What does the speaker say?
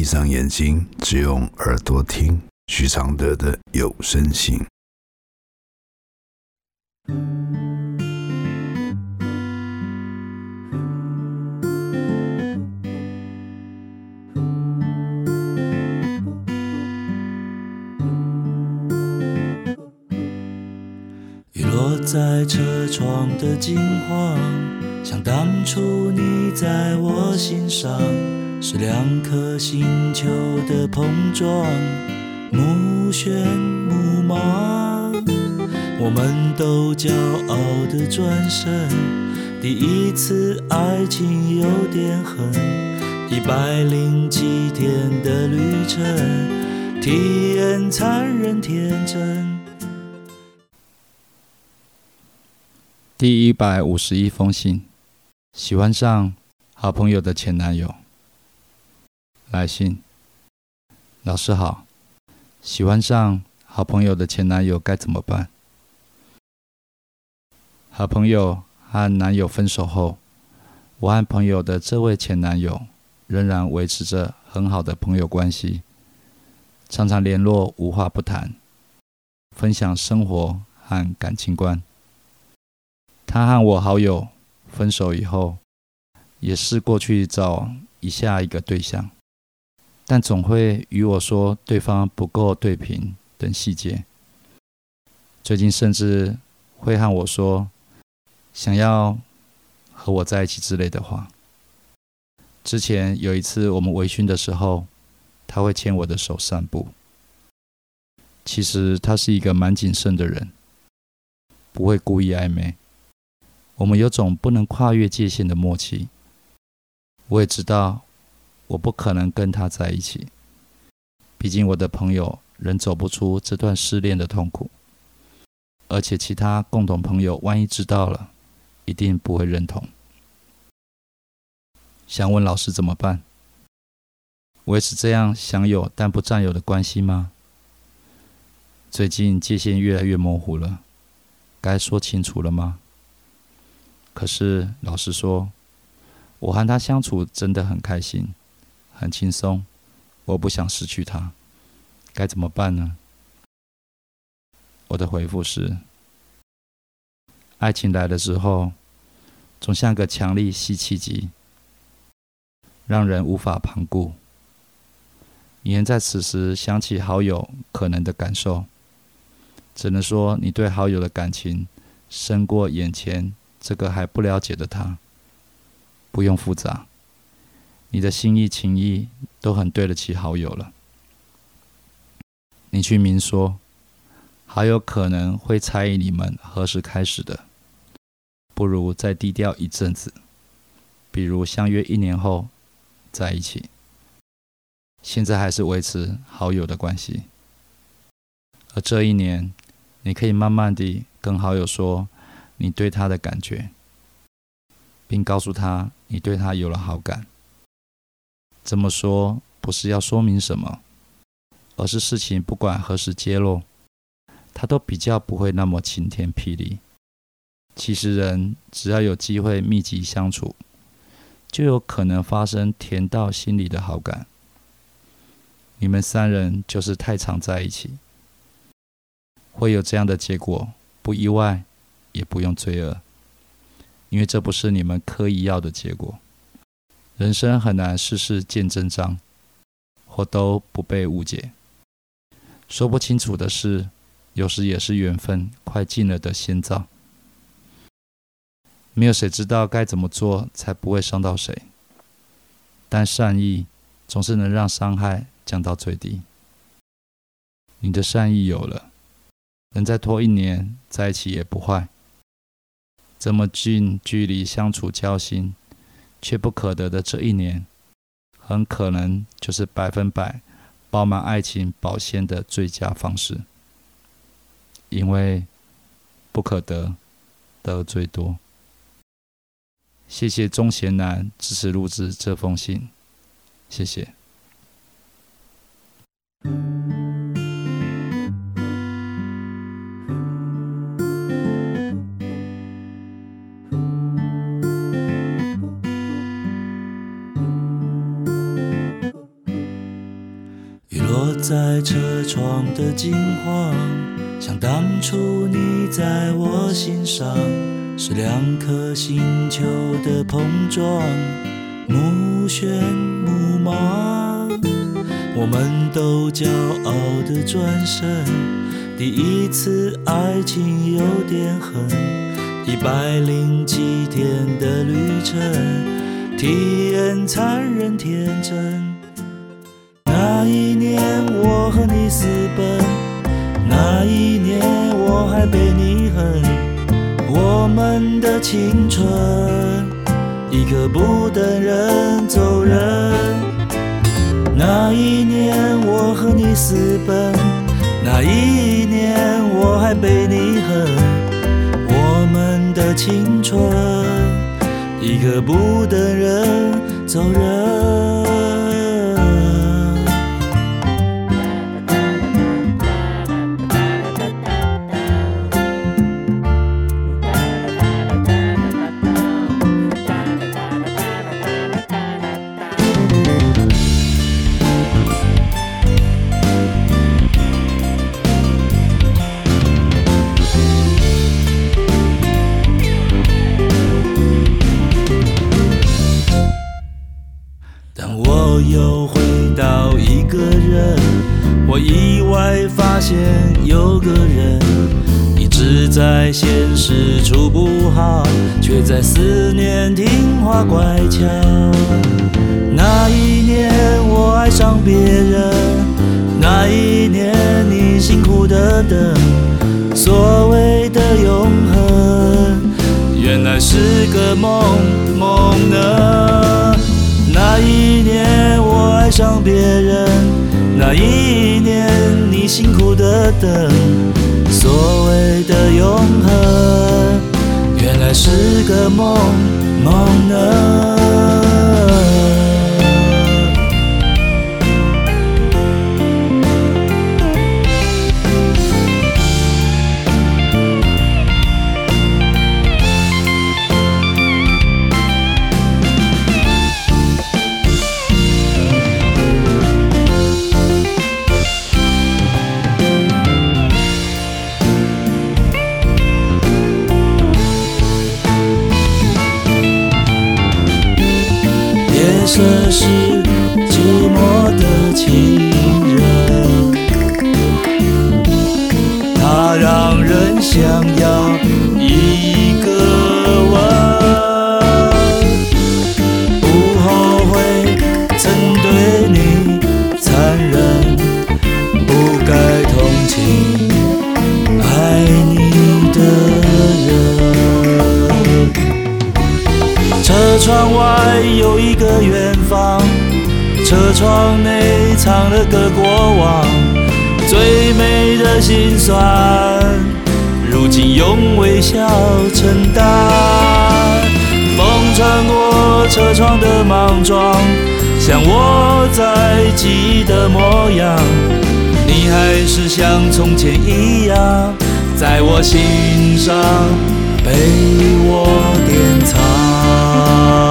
闭上眼睛，只用耳朵听许常德的有声信。雨落在车窗的金黄，像当初你在我心上，是两颗星球的碰撞，目眩目盲。我们都骄傲的转身，第一次爱情有点狠，一百零七天的旅程，体验残忍天真。第一百五十一封信，喜欢上好朋友的前男友。来信，老师好，喜欢上好朋友的前男友该怎么办？好朋友和男友分手后，我和朋友的这位前男友仍然维持着很好的朋友关系，常常联络，无话不谈，分享生活和感情观。他和我好友分手以后，也试过去找以下一个对象，但总会与我说对方不够对平等细节。最近甚至会和我说想要和我在一起之类的话。之前有一次我们微醺的时候，他会牵我的手散步。其实他是一个蛮谨慎的人，不会故意暧昧。我们有种不能跨越界限的默契。我也知道，我不可能跟他在一起。毕竟我的朋友仍走不出这段失恋的痛苦，而且其他共同朋友万一知道了，一定不会认同。想问老师怎么办？维持这样享有但不占有的关系吗？最近界限越来越模糊了，该说清楚了吗？可是，老实说，我和他相处真的很开心，很轻松。我不想失去他，该怎么办呢？我的回复是：爱情来的时候，总像个强力吸气机，让人无法旁顾。你能在此时想起好友可能的感受，只能说你对好友的感情胜过眼前。这个还不了解的他，不用复杂，你的心意情谊都很对得起好友了。你去明说，好友可能会猜疑你们何时开始的，不如再低调一阵子，比如相约一年后在一起。现在还是维持好友的关系，而这一年，你可以慢慢地跟好友说。你对他的感觉，并告诉他你对他有了好感。这么说不是要说明什么，而是事情不管何时揭露，他都比较不会那么晴天霹雳。其实人只要有机会密集相处，就有可能发生甜到心里的好感。你们三人就是太常在一起，会有这样的结果，不意外。也不用罪恶，因为这不是你们刻意要的结果。人生很难事事见真章，或都不被误解。说不清楚的事，有时也是缘分快尽了的先兆。没有谁知道该怎么做才不会伤到谁，但善意总是能让伤害降到最低。你的善意有了，能再拖一年在一起也不坏。这么近距离相处交心，却不可得的这一年，很可能就是百分百包满爱情保鲜的最佳方式。因为不可得，得最多。谢谢钟贤南支持录制这封信，谢谢。在车窗的金黄，像当初你在我心上，是两颗星球的碰撞，目眩目盲。我们都骄傲的转身，第一次爱情有点狠，一百零七天的旅程，体验残忍天真。那一年我和你私奔，那一年我还被你恨，我们的青春一刻不等人走人。那一年我和你私奔，那一年我还被你恨，我们的青春一刻不等人走人。人，我意外发现有个人一直在现实处不好，却在思念听话乖巧。那一年我爱上别人，那一年你辛苦的等，所谓的永恒，原来是个梦梦呢。那一年我爱上别人，那一年你辛苦的等，所谓的永恒，原来是个梦梦呢。色是车窗内藏了个过往，最美的心酸，如今用微笑承担。风穿过车窗的莽撞，像我在记忆的模样，你还是像从前一样，在我心上被我典藏。